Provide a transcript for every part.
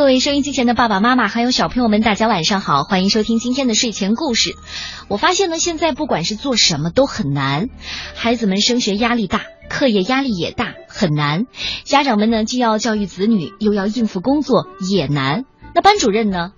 各位收音机前的爸爸妈妈还有小朋友们，大家晚上好，欢迎收听今天的睡前故事。我发现呢，现在不管是做什么都很难，孩子们升学压力大，课业压力也大，很难。家长们呢，既要教育子女，又要应付工作，也难。那班主任呢，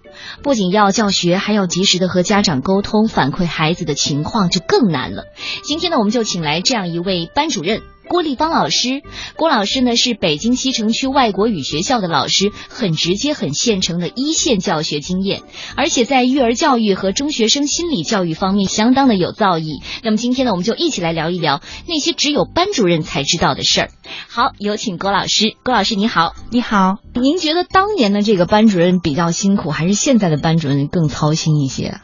不仅要教学，还要及时的和家长沟通，反馈孩子的情况，就更难了。今天呢，我们就请来这样一位班主任。郭立芳老师，郭老师呢是北京西城区外国语学校的老师，很直接、很现成的一线教学经验，而且在育儿教育和中学生心理教育方面相当的有造诣。那么今天呢，我们就一起来聊一聊那些只有班主任才知道的事儿。好，有请郭老师。郭老师你好，你好。您觉得当年的这个班主任比较辛苦，还是现在的班主任更操心一些？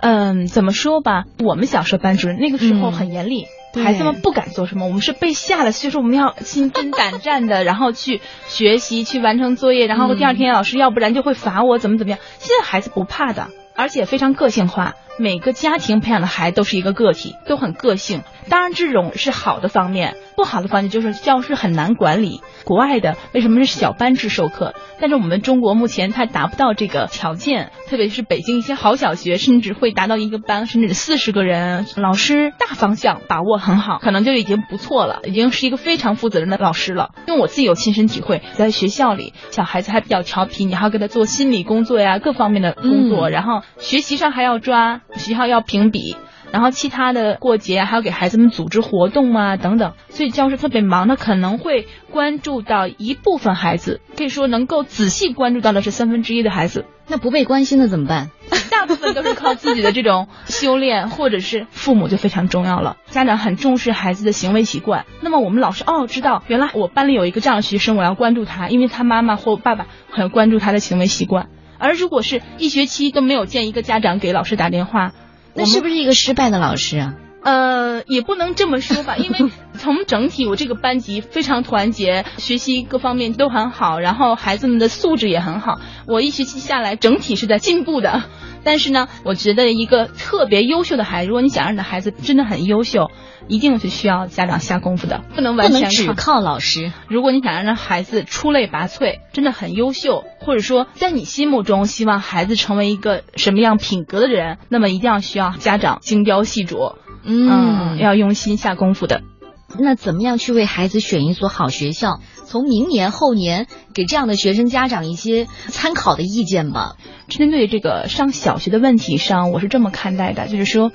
嗯，怎么说吧，我们小时候班主任那个时候很严厉。孩子们不敢做什么，我们是被吓的，所以说我们要心惊胆战的，然后去学习，去完成作业，然后第二天老师要不然就会罚我，怎么怎么样。现在孩子不怕的，而且非常个性化。每个家庭培养的孩子都是一个个体，都很个性。当然，这种是好的方面，不好的方面就是教师很难管理。国外的为什么是小班制授课？但是我们中国目前它达不到这个条件，特别是北京一些好小学，甚至会达到一个班甚至四十个人，老师大方向把握很好，可能就已经不错了，已经是一个非常负责任的老师了。因为我自己有亲身体会，在学校里，小孩子还比较调皮，你还要给他做心理工作呀，各方面的工作，然后学习上还要抓。学校要评比，然后其他的过节还要给孩子们组织活动啊等等，所以教师特别忙，他可能会关注到一部分孩子，可以说能够仔细关注到的是三分之一的孩子。那不被关心的怎么办？大部分都是靠自己的这种修炼，或者是父母就非常重要了。家长很重视孩子的行为习惯，那么我们老师哦知道，原来我班里有一个这样的学生，我要关注他，因为他妈妈或爸爸很关注他的行为习惯。而如果是一学期都没有见一个家长给老师打电话，那是不是一个失败的老师啊？呃，也不能这么说吧，因为从整体我这个班级非常团结，学习各方面都很好，然后孩子们的素质也很好，我一学期下来整体是在进步的。但是呢，我觉得一个特别优秀的孩子，如果你想让你的孩子真的很优秀。一定是需要家长下功夫的，不能完全只靠老师。如果你想让孩子出类拔萃，真的很优秀，或者说在你心目中希望孩子成为一个什么样品格的人，那么一定要需要家长精雕细琢，嗯，要用心下功夫的。那怎么样去为孩子选一所好学校？从明年后年给这样的学生家长一些参考的意见吧。针对这个上小学的问题上，我是这么看待的，就是说。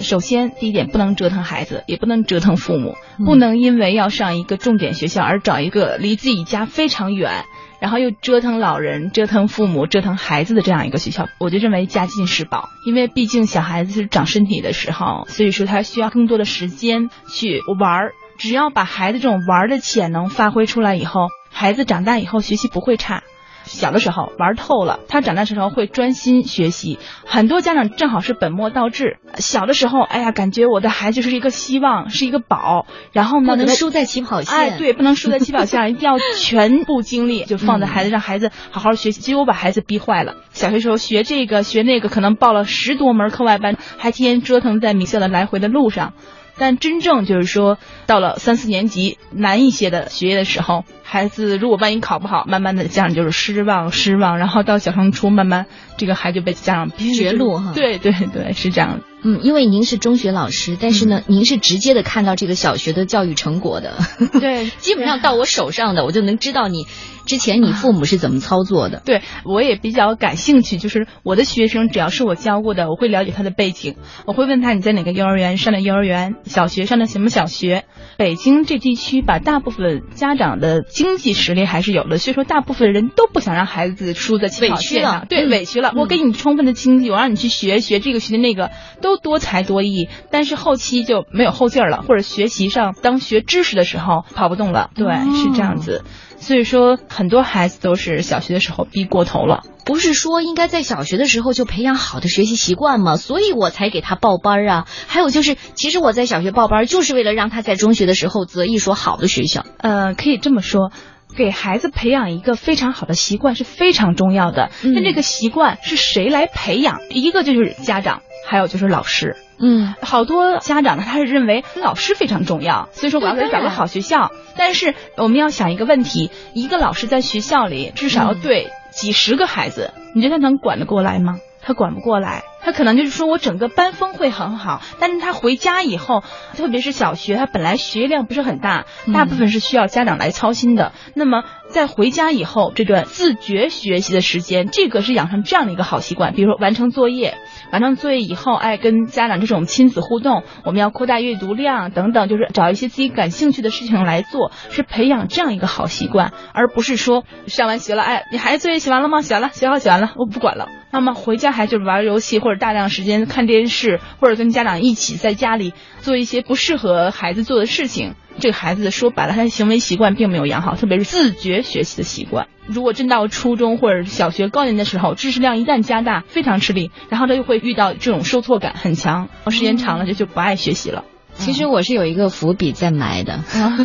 首先，第一点不能折腾孩子，也不能折腾父母，不能因为要上一个重点学校而找一个离自己家非常远，然后又折腾老人、折腾父母、折腾孩子的这样一个学校。我就认为家境是宝，因为毕竟小孩子是长身体的时候，所以说他需要更多的时间去玩儿。只要把孩子这种玩的潜能发挥出来以后，孩子长大以后学习不会差。小的时候玩透了，他长大时候会专心学习。很多家长正好是本末倒置，小的时候，哎呀，感觉我的孩子就是一个希望，是一个宝，然后呢，不能输在起跑线。哎，对，不能输在起跑线上，一定要全部精力就放在孩子，让孩子好好学习。结果把孩子逼坏了。小学时候学这个学那个，可能报了十多门课外班，还天天折腾在名校的来回的路上。但真正就是说，到了三四年级难一些的学业的时候，孩子如果万一考不好，慢慢的家长就是失望失望，然后到小升初，慢慢这个孩子就被家长绝路哈。对对对，是这样。嗯，因为您是中学老师，但是呢，您是直接的看到这个小学的教育成果的。对，基本上到我手上的，我就能知道你。之前你父母是怎么操作的？对我也比较感兴趣，就是我的学生只要是我教过的，我会了解他的背景，我会问他你在哪个幼儿园上的幼儿园，小学上的什么小学。北京这地区吧，大部分家长的经济实力还是有的，所以说大部分人都不想让孩子输在起跑线上，对，委屈了。我给你充分的经济，我让你去学学这个学那个，都多才多艺，但是后期就没有后劲儿了，或者学习上当学知识的时候跑不动了，对，是这样子。所以说，很多孩子都是小学的时候逼过头了。不是说应该在小学的时候就培养好的学习习惯吗？所以我才给他报班啊。还有就是，其实我在小学报班，就是为了让他在中学的时候择一所好的学校。呃，可以这么说，给孩子培养一个非常好的习惯是非常重要的。那这个习惯是谁来培养？一个就是家长，还有就是老师。嗯，好多家长呢，他是认为老师非常重要，所以说我要给他找个好学校。但是我们要想一个问题，一个老师在学校里至少要对几十个孩子，你觉得他能管得过来吗？他管不过来。他可能就是说我整个班风会很好，但是他回家以后，特别是小学，他本来学业量不是很大，大部分是需要家长来操心的。那么在回家以后这段自觉学习的时间，这个是养成这样的一个好习惯，比如说完成作业，完成作业以后，哎，跟家长这种亲子互动，我们要扩大阅读量等等，就是找一些自己感兴趣的事情来做，是培养这样一个好习惯，而不是说上完学了，哎，你孩子作业写完了吗？写完了，写好写完了，我不管了。那么回家还就是玩游戏或者大量时间看电视，或者跟家长一起在家里做一些不适合孩子做的事情。这个孩子说白了，他的行为习惯并没有养好，特别是自觉学习的习惯。如果真到初中或者小学高年的时候，知识量一旦加大，非常吃力，然后他就会遇到这种受挫感很强，时间长了就就不爱学习了。其实我是有一个伏笔在埋的，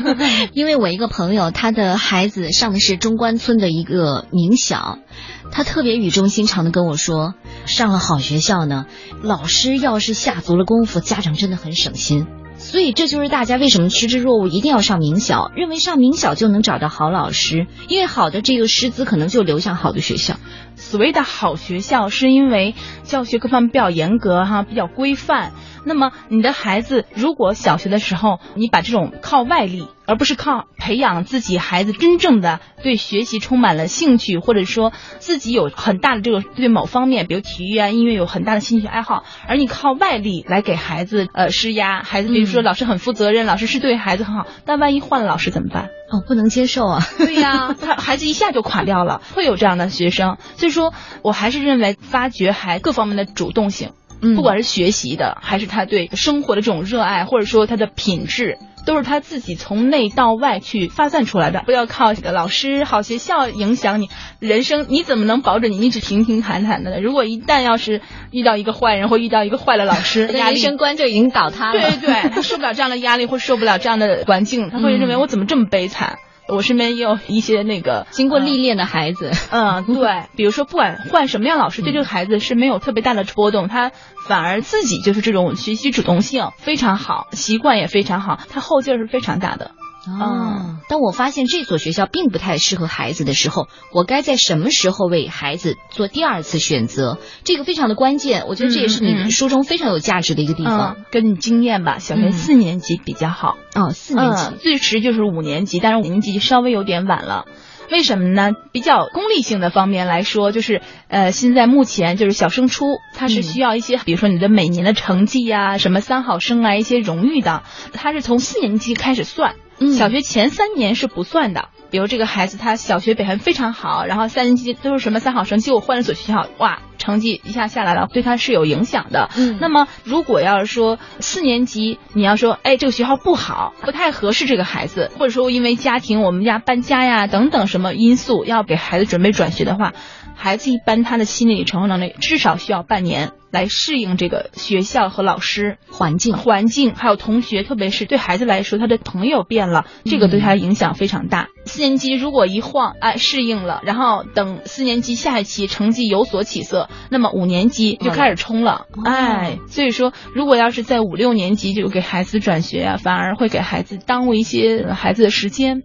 因为我一个朋友，他的孩子上的是中关村的一个名校，他特别语重心长的跟我说，上了好学校呢，老师要是下足了功夫，家长真的很省心。所以这就是大家为什么趋之若鹜，一定要上名校，认为上名校就能找到好老师，因为好的这个师资可能就流向好的学校。所谓的好学校，是因为教学各方面比较严格哈，比较规范。那么你的孩子如果小学的时候，你把这种靠外力，而不是靠培养自己孩子真正的对学习充满了兴趣，或者说自己有很大的这个对某方面，比如体育啊、音乐有很大的兴趣爱好，而你靠外力来给孩子呃施压，孩子比如说老师很负责任，老师是对孩子很好，但万一换了老师怎么办？哦，不能接受啊！对呀，他孩子一下就垮掉了，会有这样的学生。所以说我还是认为发掘孩各方面的主动性。不管是学习的，还是他对生活的这种热爱，或者说他的品质，都是他自己从内到外去发散出来的。不要靠这个老师、好学校影响你人生，你怎么能保准你一直平平坦坦的呢？如果一旦要是遇到一个坏人，或遇到一个坏的老师，人生观就已经倒塌了。对对对，他受不了这样的压力，或受不了这样的环境，他会认为我怎么这么悲惨。我身边也有一些那个经过历练的孩子，嗯，对，比如说不管换什么样老师，对这个孩子是没有特别大的波动，他反而自己就是这种学习主动性非常好，习惯也非常好，他后劲是非常大的。哦，当我发现这所学校并不太适合孩子的时候，我该在什么时候为孩子做第二次选择？这个非常的关键，我觉得这也是你书中非常有价值的一个地方。根据经验吧，小学四年级比较好。哦，四年级最迟就是五年级，但是五年级稍微有点晚了。为什么呢？比较功利性的方面来说，就是呃，现在目前就是小升初，它是需要一些，比如说你的每年的成绩呀，什么三好生啊，一些荣誉的，它是从四年级开始算。小学前三年是不算的，比如这个孩子他小学表现非常好，然后三年级都是什么三好生，结果换了所学校，哇，成绩一下下来了，对他是有影响的。嗯，那么如果要是说四年级，你要说，哎，这个学校不好，不太合适这个孩子，或者说因为家庭我们家搬家呀等等什么因素，要给孩子准备转学的话。孩子一般他的心理承受能力至少需要半年来适应这个学校和老师环境环境还有同学，特别是对孩子来说，他的朋友变了，这个对他影响非常大。四年级如果一晃哎适应了，然后等四年级下一期成绩有所起色，那么五年级就开始冲了，哎，所以说如果要是在五六年级就给孩子转学啊，反而会给孩子耽误一些孩子的时间。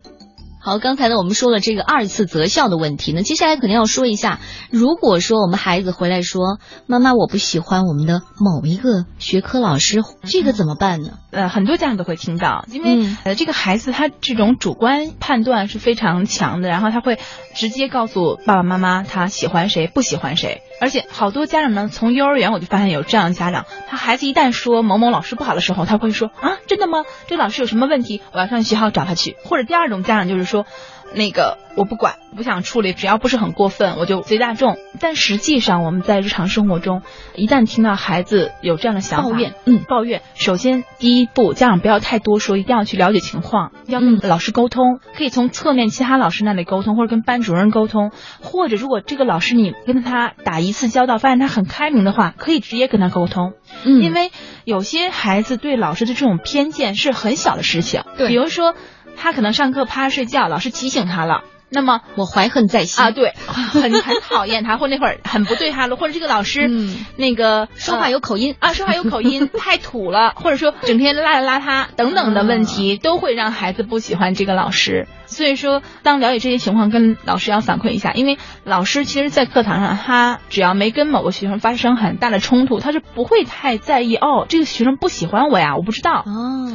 好，刚才呢我们说了这个二次择校的问题，那接下来肯定要说一下，如果说我们孩子回来说，妈妈我不喜欢我们的某一个学科老师，这个怎么办呢？呃，很多家长都会听到，因为呃这个孩子他这种主观判断是非常强的，然后他会直接告诉爸爸妈妈他喜欢谁不喜欢谁，而且好多家长呢从幼儿园我就发现有这样的家长，他孩子一旦说某某老师不好的时候，他会说啊真的吗？这老师有什么问题？我要上学校找他去，或者第二种家长就是说。那个我不管，不想处理，只要不是很过分，我就随大众。但实际上，我们在日常生活中，一旦听到孩子有这样的想法，抱怨，嗯，抱怨，首先第一步，家长不要太多说，一定要去了解情况，要跟老师沟通，可以从侧面其他老师那里沟通，或者跟班主任沟通，或者如果这个老师你跟他打一次交道，发现他很开明的话，可以直接跟他沟通。嗯，因为有些孩子对老师的这种偏见是很小的事情，对，比如说。他可能上课趴着睡觉，老师提醒他了，那么我怀恨在心。啊，对，很很讨厌他，或那会儿很不对他了，或者这个老师那个说话有口音。啊，说话有口音，太土了，或者说整天邋里邋遢等等的问题，都会让孩子不喜欢这个老师。所以说，当了解这些情况，跟老师要反馈一下，因为老师其实，在课堂上，他只要没跟某个学生发生很大的冲突，他是不会太在意哦，这个学生不喜欢我呀，我不知道，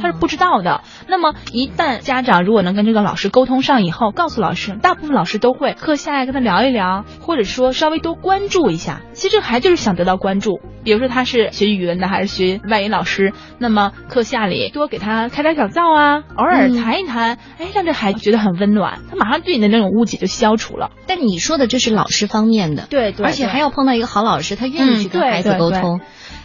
他是不知道的。那么，一旦家长如果能跟这个老师沟通上以后，告诉老师，大部分老师都会课下来跟他聊一聊，或者说稍微多关注一下。其实这孩就是想得到关注。比如说他是学语文的还是学外语老师，那么课下里多给他开点小灶啊，偶尔谈一谈，哎，让这孩子觉得很温暖，他马上对你的那种误解就消除了。但你说的这是老师方面的，对对，而且还要碰到一个好老师，他愿意去跟孩子沟通。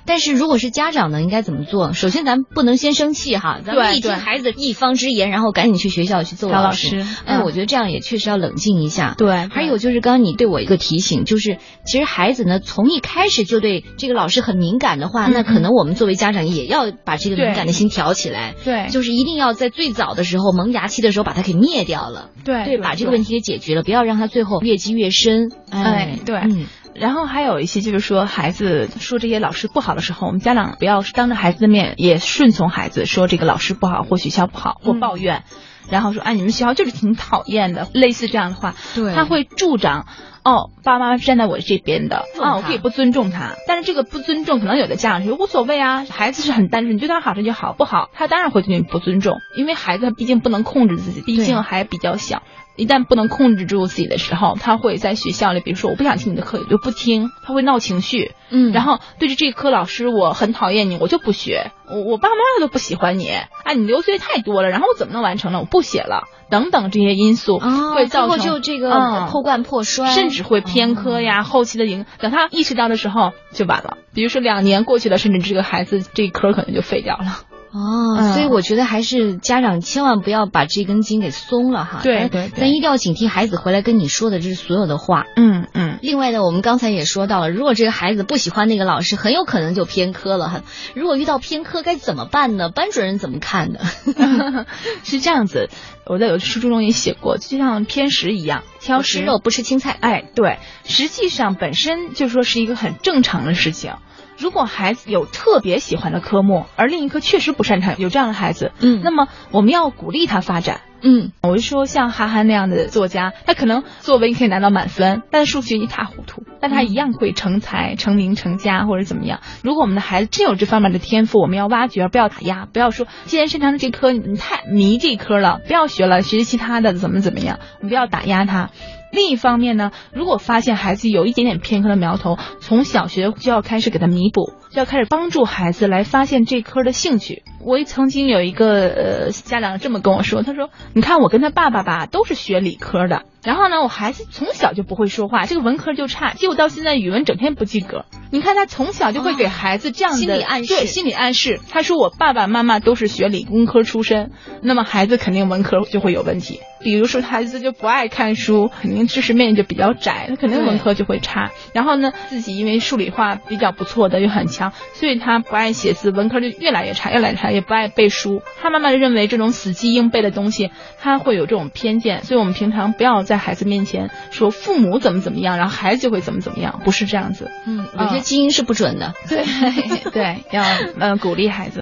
但是如果是家长呢，应该怎么做？首先，咱不能先生气哈，咱们一听孩子一方之言，然后赶紧去学校去揍老师。哎，我觉得这样也确实要冷静一下。对，还有就是刚刚你对我一个提醒，就是其实孩子呢，从一开始就对这个老师很敏感的话，那可能我们作为家长也要把这个敏感的心挑起来。对，就是一定要在最早的时候萌芽期的时候把它给灭掉了。对，对，把这个问题给解决了，不要让他最后越积越深。哎，对，嗯。然后还有一些就是说，孩子说这些老师不好的时候，我们家长不要当着孩子的面也顺从孩子说这个老师不好或学校不好或抱怨，然后说啊你们学校就是挺讨厌的，类似这样的话，对，他会助长哦爸妈是站在我这边的。啊，我可以不尊重他，但是这个不尊重可能有的家长说无所谓啊，孩子是很单纯，你对他好他就好不好，他当然会对你不尊重，因为孩子他毕竟不能控制自己，毕竟还比较小。一旦不能控制住自己的时候，他会在学校里，比如说我不想听你的课，我就不听，他会闹情绪，嗯，然后对着这科老师我很讨厌你，我就不学，我我爸妈都不喜欢你，啊，你留作业太多了，然后我怎么能完成呢？我不写了，等等这些因素会造成就这个破罐破摔，甚至会偏科呀，后期的影，等他意识到的时候就晚了，比如说两年过去了，甚至这个孩子这一科可能就废掉了。哦，所以我觉得还是家长千万不要把这根筋给松了哈。对对，但一定要警惕孩子回来跟你说的这是所有的话。嗯嗯。另外呢，我们刚才也说到了，如果这个孩子不喜欢那个老师，很有可能就偏科了哈。如果遇到偏科该怎么办呢？班主任怎么看的？是这样子，我在有书中也写过，就像偏食一样，挑食肉不吃青菜。哎，对，实际上本身就说是一个很正常的事情。如果孩子有特别喜欢的科目，而另一科确实不擅长，有这样的孩子，嗯，那么我们要鼓励他发展，嗯，我就说像韩寒那样的作家，他可能作文可以拿到满分，但是数学一塌糊涂，但他一样会成才、成名、成家或者怎么样。如果我们的孩子真有这方面的天赋，我们要挖掘，不要打压，不要说既然擅长这科，你太迷这科了，不要学了，学习其他的怎么怎么样，我们不要打压他。另一方面呢，如果发现孩子有一点点偏科的苗头，从小学就要开始给他弥补，就要开始帮助孩子来发现这科的兴趣。我曾经有一个呃家长这么跟我说，他说：“你看我跟他爸爸吧，都是学理科的，然后呢，我孩子从小就不会说话，这个文科就差，结果到现在语文整天不及格。你看他从小就会给孩子这样的心理暗示，对心理暗示。他说我爸爸妈妈都是学理工科出身，那么孩子肯定文科就会有问题。比如说孩子就不爱看书，肯定知识面就比较窄，他肯定文科就会差。然后呢，自己因为数理化比较不错的又很强，所以他不爱写字，文科就越来越差，越来越差。也不爱背书，他慢慢的认为这种死记硬背的东西，他会有这种偏见，所以我们平常不要在孩子面前说父母怎么怎么样，然后孩子就会怎么怎么样，不是这样子。嗯，有些基因是不准的。对 对，要呃鼓励孩子。